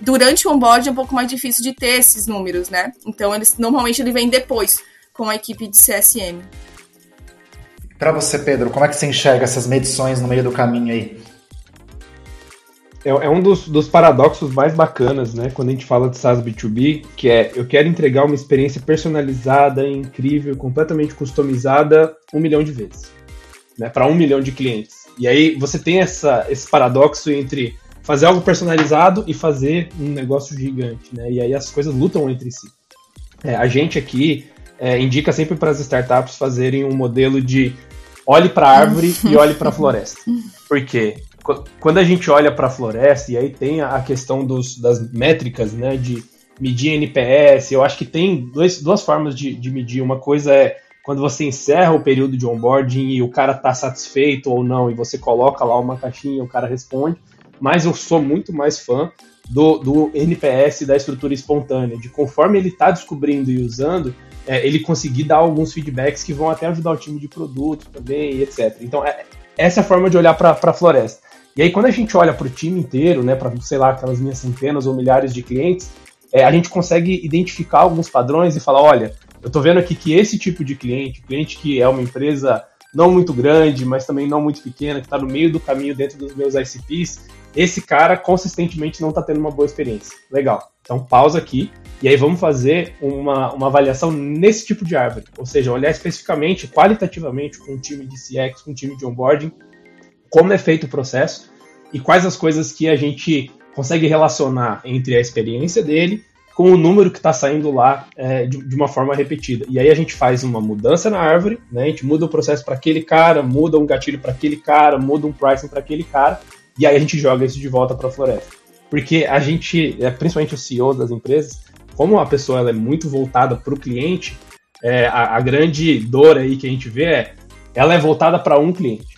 durante o onboard é um pouco mais difícil de ter esses números, né? Então, eles normalmente ele vem depois com a equipe de CSM. Para você, Pedro, como é que você enxerga essas medições no meio do caminho aí? É, é um dos, dos, paradoxos mais bacanas, né? Quando a gente fala de SaaS B2B, que é eu quero entregar uma experiência personalizada, incrível, completamente customizada um milhão de vezes, né? Para um milhão de clientes. E aí você tem essa, esse paradoxo entre fazer algo personalizado e fazer um negócio gigante, né? E aí as coisas lutam entre si. É, a gente aqui é, indica sempre para as startups fazerem um modelo de olhe para a árvore e [laughs] olhe para a floresta. Por quê? Quando a gente olha para a floresta, e aí tem a questão dos, das métricas, né, de medir NPS, eu acho que tem dois, duas formas de, de medir. Uma coisa é quando você encerra o período de onboarding e o cara está satisfeito ou não, e você coloca lá uma caixinha e o cara responde. Mas eu sou muito mais fã do, do NPS da estrutura espontânea, de conforme ele está descobrindo e usando, é, ele conseguir dar alguns feedbacks que vão até ajudar o time de produto também, etc. Então, é, essa é a forma de olhar para a floresta. E aí, quando a gente olha para o time inteiro, né, para, sei lá, aquelas minhas centenas ou milhares de clientes, é, a gente consegue identificar alguns padrões e falar: olha, eu estou vendo aqui que esse tipo de cliente, cliente que é uma empresa não muito grande, mas também não muito pequena, que está no meio do caminho dentro dos meus ICPs, esse cara consistentemente não está tendo uma boa experiência. Legal. Então, pausa aqui e aí vamos fazer uma, uma avaliação nesse tipo de árvore. Ou seja, olhar especificamente, qualitativamente, com um time de CX, com um time de onboarding, como é feito o processo e quais as coisas que a gente consegue relacionar entre a experiência dele com o número que está saindo lá é, de, de, uma forma repetida. E aí a gente faz uma mudança na árvore, né? a gente muda o processo para aquele cara, muda um gatilho para aquele cara, muda um pricing para aquele cara, e aí a gente joga isso de volta para a floresta. Porque a gente, é, principalmente o CEO das empresas, como a pessoa é muito voltada para o cliente, é, a, a grande dor aí que a gente vê é ela é voltada para um cliente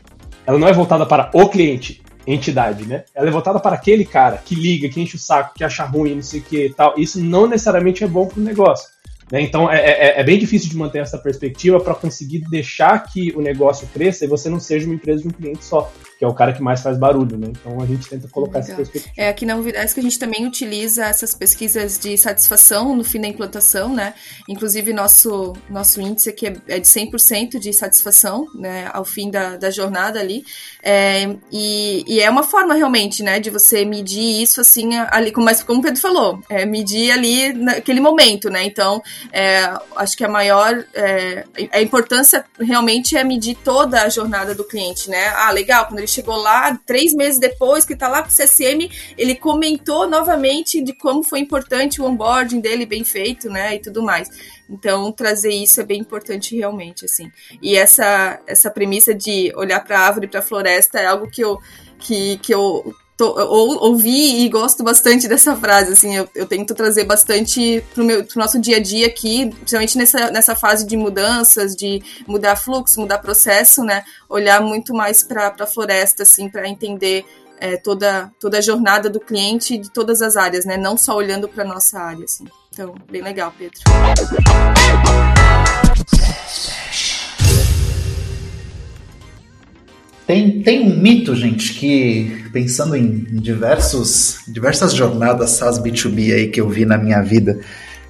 ela não é voltada para o cliente, entidade, né? Ela é voltada para aquele cara que liga, que enche o saco, que acha ruim, não sei o que tal. Isso não necessariamente é bom para o negócio. Né? Então é, é, é, bem difícil de manter essa perspectiva para conseguir deixar que o negócio cresça e você não seja uma empresa de um cliente só que é o cara que mais faz barulho, né? Então a gente tenta colocar Legal. essa perspectiva. É, aqui na Movidesk a gente também utiliza essas pesquisas de satisfação no fim da implantação, né? Inclusive nosso, nosso índice aqui é, é de 100% de satisfação, né? Ao fim da, da jornada ali. É, e, e, é uma forma realmente, né? De você medir isso assim, ali, como, mas como o Pedro falou, é medir ali naquele momento, né? Então, é, acho que a maior, é, a importância realmente é medir toda a jornada do cliente, né? Ah, legal, quando ele ele chegou lá, três meses depois, que está lá com o CSM, ele comentou novamente de como foi importante o onboarding dele bem feito, né, e tudo mais. Então, trazer isso é bem importante realmente, assim. E essa, essa premissa de olhar para a árvore e para a floresta é algo que eu, que, que eu Tô, ou, ouvi e gosto bastante dessa frase, assim, eu, eu tento trazer bastante pro, meu, pro nosso dia a dia aqui, principalmente nessa, nessa fase de mudanças, de mudar fluxo, mudar processo, né, olhar muito mais para a floresta, assim, para entender é, toda, toda a jornada do cliente de todas as áreas, né, não só olhando para nossa área, assim. Então, bem legal, Pedro. Tem, tem um mito, gente, que pensando em diversos, diversas jornadas SaaS B2B aí que eu vi na minha vida,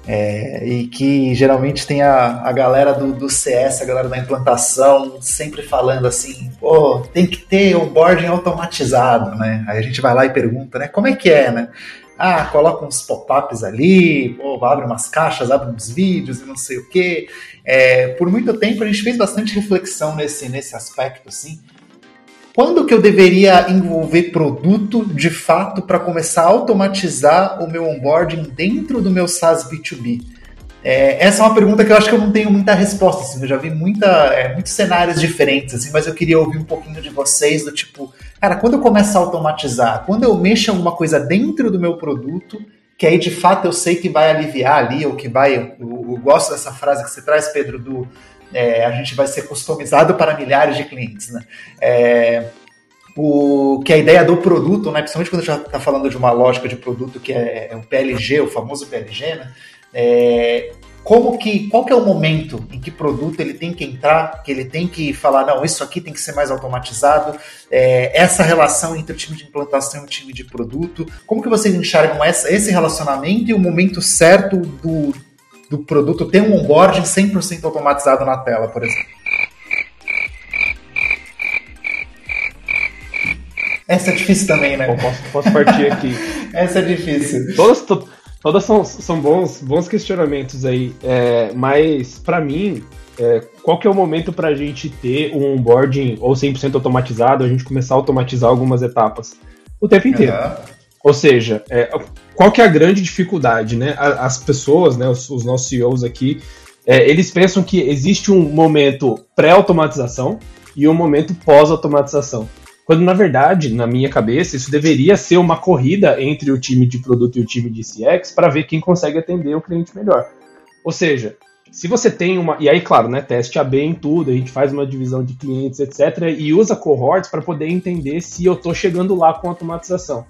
é, e que geralmente tem a, a galera do, do CS, a galera da implantação, sempre falando assim, pô, tem que ter onboarding automatizado, né? Aí a gente vai lá e pergunta, né, como é que é, né? ah, coloca uns pop-ups ali, pô, abre umas caixas, abre uns vídeos e não sei o quê. É, por muito tempo a gente fez bastante reflexão nesse, nesse aspecto, assim. Quando que eu deveria envolver produto de fato para começar a automatizar o meu onboarding dentro do meu SaaS B2B? É, essa é uma pergunta que eu acho que eu não tenho muita resposta. Assim, eu já vi muita, é, muitos cenários diferentes, assim, mas eu queria ouvir um pouquinho de vocês do tipo, cara, quando eu começo a automatizar, quando eu mexo alguma coisa dentro do meu produto, que aí de fato eu sei que vai aliviar ali, ou que vai. Eu, eu gosto dessa frase que você traz, Pedro, do é, a gente vai ser customizado para milhares de clientes, né? É, o, que a ideia do produto, né, principalmente quando a gente está falando de uma lógica de produto que é, é o PLG, o famoso PLG, né, é, como que, qual que é o momento em que produto ele tem que entrar, que ele tem que falar, não, isso aqui tem que ser mais automatizado, é, essa relação entre o time de implantação e o time de produto, como que vocês enxergam essa, esse relacionamento e o momento certo do, do produto ter um onboarding 100% automatizado na tela, por exemplo. Essa é difícil também, né? Posso, posso partir aqui. [laughs] Essa é difícil. Todas, to, todas são, são bons, bons questionamentos aí, é, mas para mim, é, qual que é o momento para a gente ter um onboarding ou 100% automatizado, a gente começar a automatizar algumas etapas? O tempo inteiro. Uhum. Ou seja, é, qual que é a grande dificuldade, né? As pessoas, né, os, os nossos CEOs aqui, é, eles pensam que existe um momento pré-automatização e um momento pós-automatização. Quando, na verdade, na minha cabeça, isso deveria ser uma corrida entre o time de produto e o time de CX para ver quem consegue atender o cliente melhor. Ou seja, se você tem uma. E aí, claro, né? Teste AB em tudo, a gente faz uma divisão de clientes, etc. E usa cohorts para poder entender se eu estou chegando lá com automatização.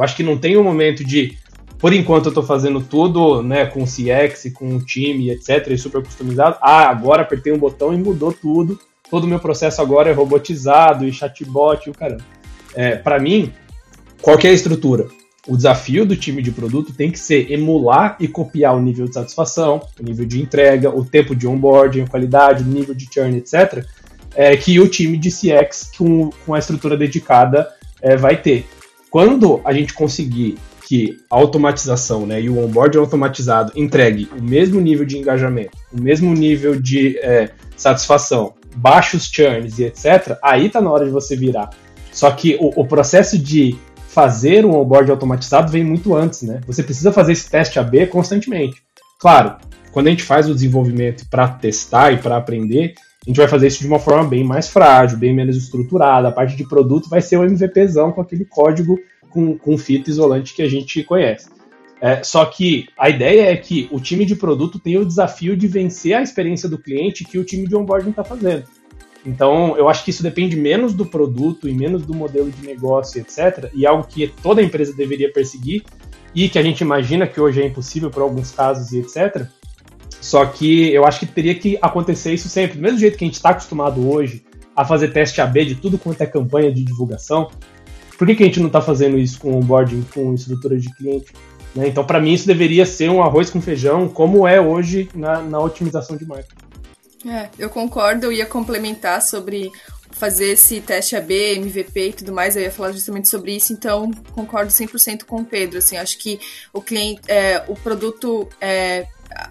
Eu acho que não tem um momento de por enquanto eu estou fazendo tudo, né, com CX, com o time, etc, e super customizado. Ah, agora apertei um botão e mudou tudo. Todo o meu processo agora é robotizado e chatbot e o caramba. É, para mim, qual é a estrutura? O desafio do time de produto tem que ser emular e copiar o nível de satisfação, o nível de entrega, o tempo de onboarding, a qualidade, o nível de churn, etc., é, que o time de CX com, com a estrutura dedicada é, vai ter. Quando a gente conseguir que a automatização né, e o onboard automatizado entregue o mesmo nível de engajamento, o mesmo nível de é, satisfação, baixos churns e etc., aí está na hora de você virar. Só que o, o, processo de fazer um onboard automatizado vem muito antes, né? Você precisa fazer esse teste AB constantemente. Claro, quando a gente faz o desenvolvimento para testar e para aprender, a gente vai fazer isso de uma forma bem mais frágil, bem menos estruturada. A parte de produto vai ser o MVPzão com aquele código com, com fita isolante que a gente conhece. É, só que a ideia é que o time de produto tem o desafio de vencer a experiência do cliente que o time de onboarding está fazendo. Então, eu acho que isso depende menos do produto e menos do modelo de negócio, etc. E algo que toda empresa deveria perseguir e que a gente imagina que hoje é impossível por alguns casos e etc. Só que eu acho que teria que acontecer isso sempre. Do mesmo jeito que a gente está acostumado hoje a fazer teste AB de tudo quanto é campanha de divulgação, por que, que a gente não está fazendo isso com onboarding, com estrutura de cliente? Né? Então, para mim, isso deveria ser um arroz com feijão, como é hoje na, na otimização de marca. É, eu concordo, eu ia complementar sobre fazer esse teste AB, MVP e tudo mais, eu ia falar justamente sobre isso, então concordo 100% com o Pedro, assim, acho que o cliente, é, o produto é,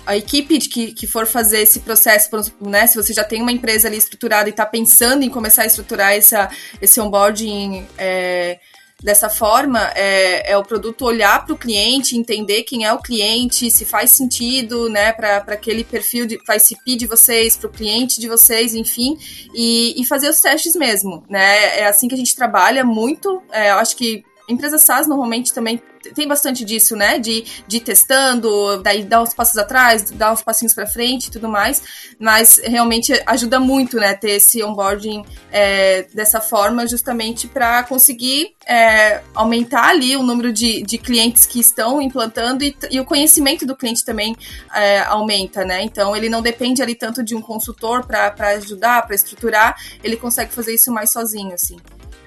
a equipe que, que for fazer esse processo, né, se você já tem uma empresa ali estruturada e está pensando em começar a estruturar essa, esse onboarding é, dessa forma, é, é, o produto olhar para o cliente, entender quem é o cliente, se faz sentido né, para aquele perfil, de, para ICP de vocês, para o cliente de vocês, enfim, e, e, fazer os testes mesmo. Né? É assim que a gente trabalha muito. É, eu acho que empresas SaaS normalmente também tem bastante disso, né? De, de ir testando, daí dar uns passos atrás, dar uns passinhos para frente e tudo mais. Mas realmente ajuda muito, né? Ter esse onboarding é, dessa forma, justamente para conseguir é, aumentar ali o número de, de clientes que estão implantando e, e o conhecimento do cliente também é, aumenta, né? Então ele não depende ali tanto de um consultor para ajudar, para estruturar, ele consegue fazer isso mais sozinho, assim.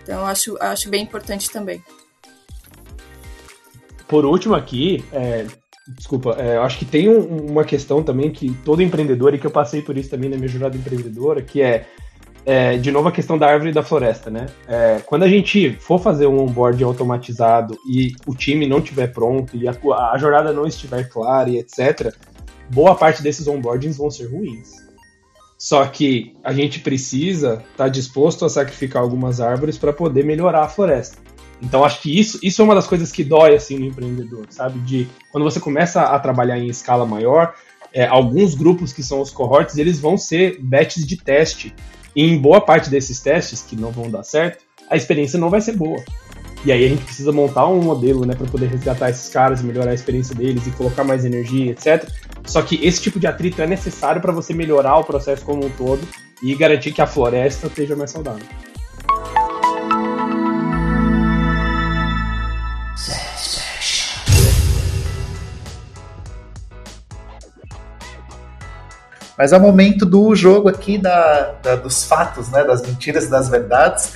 Então acho, acho bem importante também. Por último aqui, é, desculpa, é, acho que tem um, uma questão também que todo empreendedor, e que eu passei por isso também na minha jornada empreendedora, que é é, de novo a questão da árvore e da floresta, né? É, quando a gente for fazer um onboarding automatizado e o time não estiver pronto e a, a, jornada não estiver clara e etc., boa parte desses onboardings vão ser ruins. Só que a gente precisa estar tá disposto a sacrificar algumas árvores para poder melhorar a floresta. Então acho que isso, isso é uma das coisas que dói assim no empreendedor, sabe? De quando você começa a trabalhar em escala maior, é, alguns grupos que são os cohorts, eles vão ser batches de teste. E em boa parte desses testes, que não vão dar certo, a experiência não vai ser boa. E aí a gente precisa montar um modelo, né, para poder resgatar esses caras, melhorar a experiência deles e colocar mais energia, etc. Só que esse tipo de atrito é necessário para você melhorar o processo como um todo e garantir que a floresta esteja mais saudável. Mas é o momento do jogo aqui da, da dos fatos, né, das mentiras e das verdades.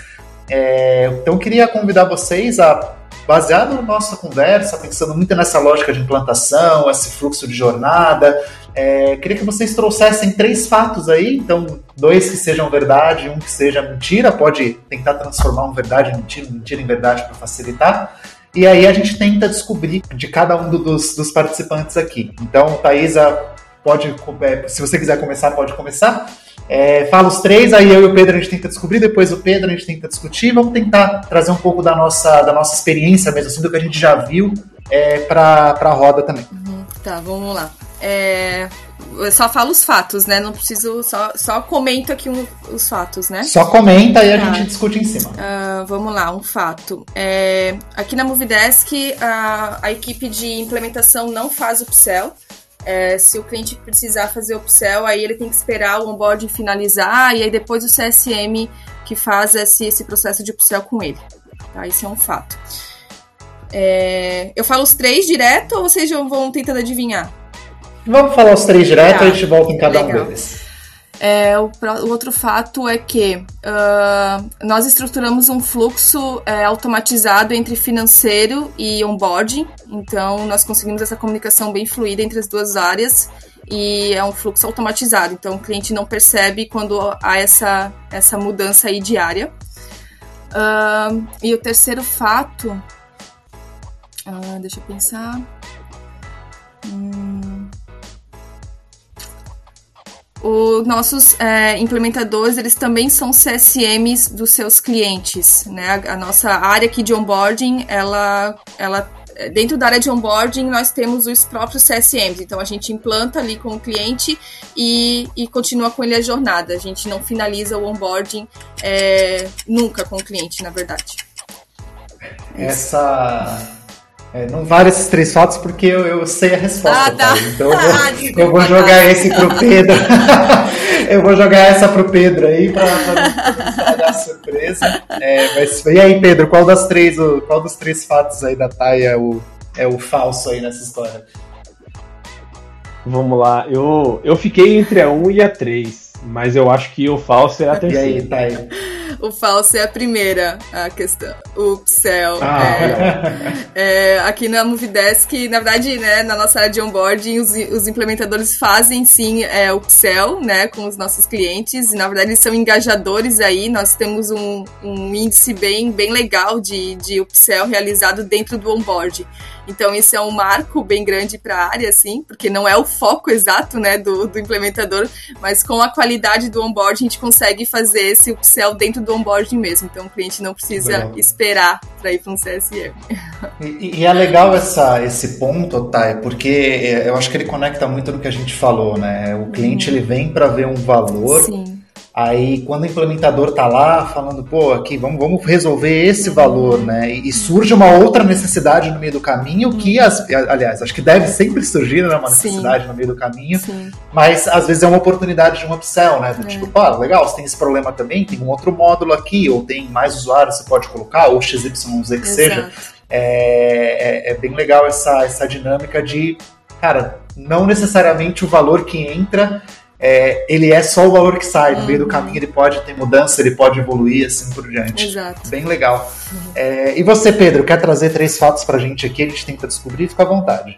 É, então eu queria convidar vocês a, baseado na nossa conversa, pensando muito nessa lógica de implantação, esse fluxo de jornada, é, queria que vocês trouxessem três fatos aí, então dois que sejam verdade, um que seja mentira, pode tentar transformar um verdade em mentira, mentira em verdade para facilitar. E aí a gente tenta descobrir de cada um dos, dos participantes aqui. Então, Thaisa, pode, é, se você quiser começar, pode começar. É, fala os três, aí eu e o Pedro a gente tenta descobrir, depois o Pedro a gente tenta discutir. Vamos tentar trazer um pouco da nossa, da nossa experiência mesmo, assim, do que a gente já viu é, para a roda também. Uhum, tá, vamos lá. É, eu só falo os fatos, né? Não preciso. Só, só comento aqui um, os fatos, né? Só comenta e a tá. gente discute em cima. Uh, vamos lá, um fato. É, aqui na Movidesk, a, a equipe de implementação não faz upsell. É, se o cliente precisar fazer upsell, aí ele tem que esperar o onboarding finalizar e aí depois o CSM que faz esse, esse processo de upsell com ele. Tá? Isso é um fato. É, eu falo os três direto ou vocês já vão tentando adivinhar? Vamos falar os três direto tá. e a gente volta em cada Legal. um deles. É, o, o, outro fato é que uh, nós estruturamos um fluxo é, automatizado entre financeiro e onboarding, então nós conseguimos essa comunicação bem fluida entre as duas áreas e é um fluxo automatizado, então o cliente não percebe quando há essa, essa mudança aí diária. Uh, e o terceiro fato, uh, deixa eu pensar. Hum, os nossos é, implementadores, eles também são CSMs dos seus clientes, né? A, a, nossa área aqui de onboarding, ela, ela dentro da área de onboarding nós temos os próprios CSMs, então a gente implanta ali com o cliente e, e continua com ele a jornada. A gente não finaliza o onboarding é, nunca com o cliente, na verdade. Essa é, não vale esses três fatos porque eu, eu sei a resposta. Ah, tá. Então [laughs] eu vou, ah, eu vou jogar esse pro Pedro. [laughs] eu vou jogar essa pro Pedro aí para dar surpresa. É, mas, e aí, Pedro, qual das três, qual dos três fatos aí da Thay é o, é o falso aí nessa história? Vamos lá, eu, eu fiquei entre a 1 e a 3, mas eu acho que o falso é a terceira. E aí, Thay? O falso é a primeira, a questão. O céu. Ah, é, é, aqui na Movidesk, na verdade, né, na nossa área de onboarding, os, os implementadores fazem sim é, o upsell, né, com os nossos clientes. E na verdade eles são engajadores aí. Nós temos um, um índice bem, bem legal de, de upsell realizado dentro do onboarding. Então isso é um marco bem grande para a área, assim, porque não é o foco exato, né, do, do implementador, mas com a qualidade do onboarding a gente consegue fazer esse upsell dentro do onboarding mesmo. Então o cliente não precisa legal. esperar para ir para um CSM. E, e, é legal essa, esse ponto, Thay, porque é, eu acho que ele conecta muito no que a gente falou, né? O cliente uhum. ele vem para ver um valor. Sim Aí, quando o implementador tá lá falando, pô, aqui, vamos, vamos resolver esse valor, né? E, surge uma outra necessidade no meio do caminho, que, as, aliás, acho que deve sempre surgir, né? Uma necessidade Sim. no meio do caminho, Sim. mas às vezes é uma oportunidade de um upsell, né? Do é. tipo, pô, legal, você tem esse problema também, tem um outro módulo aqui, ou tem mais usuários, você pode colocar, ou XYZ que Exato. seja. É, é, é bem legal essa, essa dinâmica de, cara, não necessariamente o valor que entra é, ele é só o valor que sai. No uhum. meio do uhum. caminho ele pode ter mudança, ele pode evoluir, assim por diante. Exato. Bem legal. Uhum. É, e você, Pedro, quer trazer três fatos pra gente aqui? A gente tenta descobrir? Fica à vontade.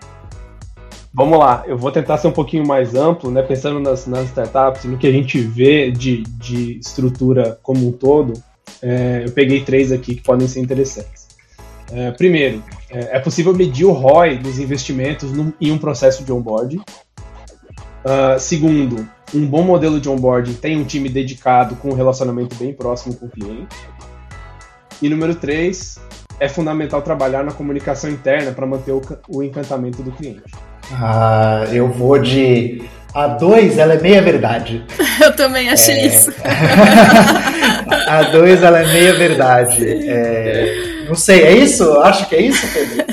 vamos lá, eu vou tentar ser um pouquinho mais amplo, né? Pensando nas, nas startups, no que a gente vê de, de estrutura como um todo, é, eu peguei três aqui que podem ser interessantes. É, primeiro, é, é, possível medir o ROI dos investimentos num, em um processo de onboarding. Uh, segundo, um bom modelo de onboarding tem um time dedicado com um relacionamento bem próximo com o cliente. E número três, é fundamental trabalhar na comunicação interna para manter o, o, encantamento do cliente. Ah, eu vou de a 2, ela é meia verdade. [laughs] eu também achei é... isso. [laughs] a 2, ela é meia verdade. É... Não sei, é isso? Acho que é isso, Pedro?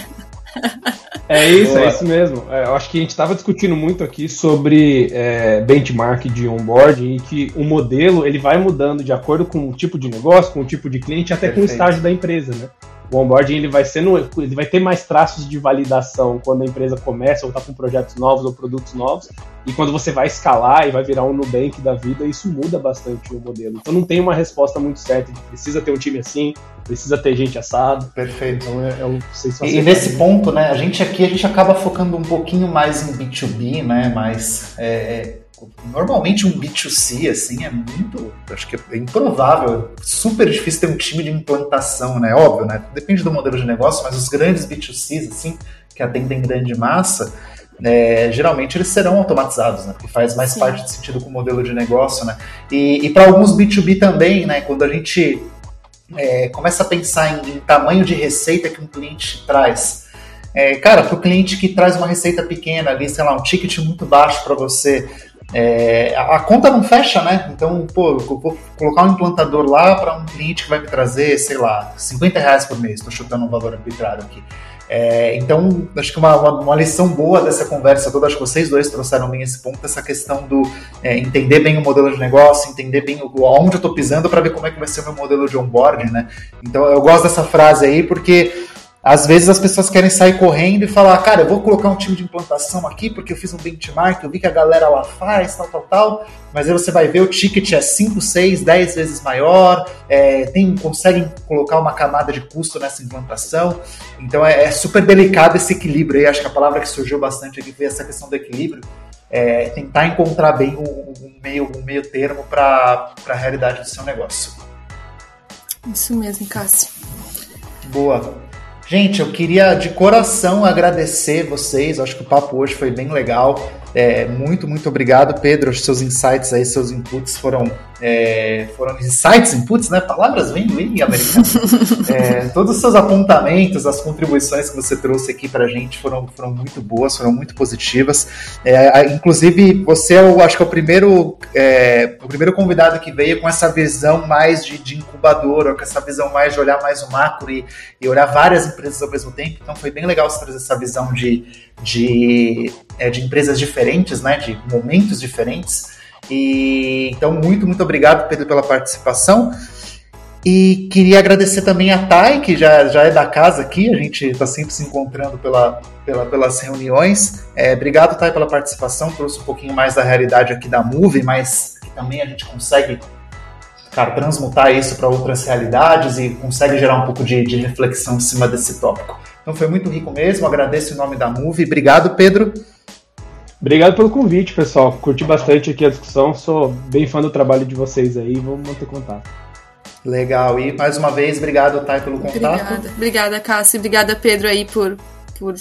[laughs] É isso, Boa. é isso mesmo. É, eu acho que a gente estava discutindo muito aqui sobre é, benchmark de onboarding e que o modelo ele vai mudando de acordo com o tipo de negócio, com o tipo de cliente, até Perfeito. com o estágio da empresa, né? O onboarding ele vai sendo, ele vai ter mais traços de validação quando a empresa começa ou está com projetos novos ou produtos novos. E quando você vai escalar e vai virar um Nubank da vida, isso muda bastante o modelo. Então não tem uma resposta muito certa de precisa ter um time assim, precisa ter gente assado. Perfeito. Então é, é e, e nesse ponto, né, a gente aqui a gente acaba focando um pouquinho mais em B2B, né, mais é, é Normalmente um B2C, assim, é muito. Acho que é improvável, é super difícil ter um time de implantação, né? Óbvio, né? Depende do modelo de negócio, mas os grandes B2Cs, assim, que atendem grande massa, é, geralmente eles serão automatizados, né? Porque faz mais Sim. parte do sentido com o modelo de negócio, né? E, e para alguns B2B também, né? Quando a gente é, começa a pensar em, em, tamanho de receita que um cliente traz. É, cara, para o cliente que traz uma receita pequena ali, sei lá, um ticket muito baixo para você, é, a, conta não fecha, né? Então, pô, eu vou colocar um implantador lá para um cliente que vai me trazer, sei lá, 50 reais por mês, estou chutando um valor arbitrário aqui. É, então, acho que uma, uma, uma, lição boa dessa conversa toda, acho que vocês dois trouxeram bem esse ponto, essa questão do é, entender bem o modelo de negócio, entender bem o, aonde eu estou pisando para ver como é que vai ser o meu modelo de onboarding, né? Então, eu gosto dessa frase aí porque às vezes as pessoas querem sair correndo e falar, cara, eu vou colocar um time de implantação aqui porque eu fiz um benchmark, eu vi que a galera lá faz, tal, tal, tal, mas aí você vai ver o ticket é 5, 6, 10 vezes maior, é, tem, conseguem colocar uma camada de custo nessa implantação, então é, é, super delicado esse equilíbrio aí, acho que a palavra que surgiu bastante aqui foi essa questão do equilíbrio, é, tentar encontrar bem um, um meio, um meio termo para a realidade do seu negócio. Isso mesmo, Cássio. Boa. Gente, eu queria de coração agradecer vocês. Acho que o papo hoje foi bem legal. É, muito, muito obrigado, Pedro. Os seus insights aí, seus inputs foram é, foram insights, inputs, né? Palavras bem, bem americanas. [laughs] é, todos os seus apontamentos, as contribuições que você trouxe aqui para a gente foram, foram muito boas, foram muito positivas. É, inclusive, você, eu acho que é o primeiro, é, o primeiro convidado que veio com essa visão mais de, de incubador, ou com essa visão mais de olhar mais o macro e, e olhar várias empresas ao mesmo tempo. Então, foi bem legal você trazer essa visão de, de, é, de empresas diferentes, né? De momentos diferentes. E então, muito, muito obrigado, Pedro, pela participação. E queria agradecer também a Thay, que já, já é da casa aqui, a gente está sempre se encontrando pela, pela, pelas reuniões. É, obrigado, Thay, pela participação, trouxe um pouquinho mais da realidade aqui da Move, mas também a gente consegue cara, transmutar isso para outras realidades e consegue gerar um pouco de, de reflexão em cima desse tópico. Então foi muito rico mesmo, agradeço em nome da Move. Obrigado, Pedro. Obrigado pelo convite, pessoal. Curti bastante aqui a discussão. Sou bem fã do trabalho de vocês aí. Vamos manter contato. Legal. E mais uma vez, obrigado, Thay, pelo contato. Obrigada, obrigada Cássio. Obrigada, Pedro, aí, por, por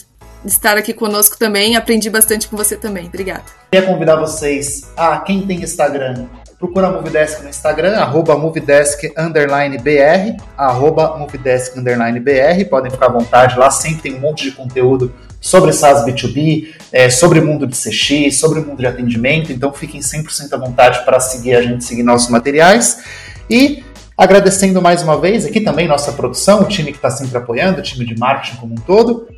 estar aqui conosco também. Aprendi bastante com você também. Obrigada. Queria convidar vocês a quem tem Instagram. Procura a Movidesk no Instagram, arroba Movidesk underline BR, arroba Movidesk underline BR. Podem ficar à vontade lá, sempre tem um monte de conteúdo sobre SaaS B2B, é, sobre o mundo de CX, sobre o mundo de atendimento. Então fiquem 100% à vontade para seguir a gente, seguir nossos materiais. E agradecendo mais uma vez aqui também nossa produção, o time que está sempre apoiando, o time de marketing como um todo.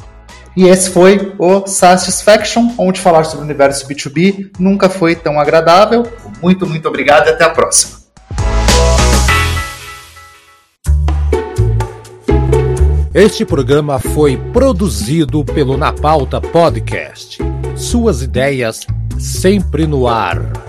E esse foi o Satisfaction, onde falar sobre o universo B2B nunca foi tão agradável. Muito, muito obrigado e até a próxima. Este programa foi produzido pelo Na Pauta Podcast. Suas ideias sempre no ar.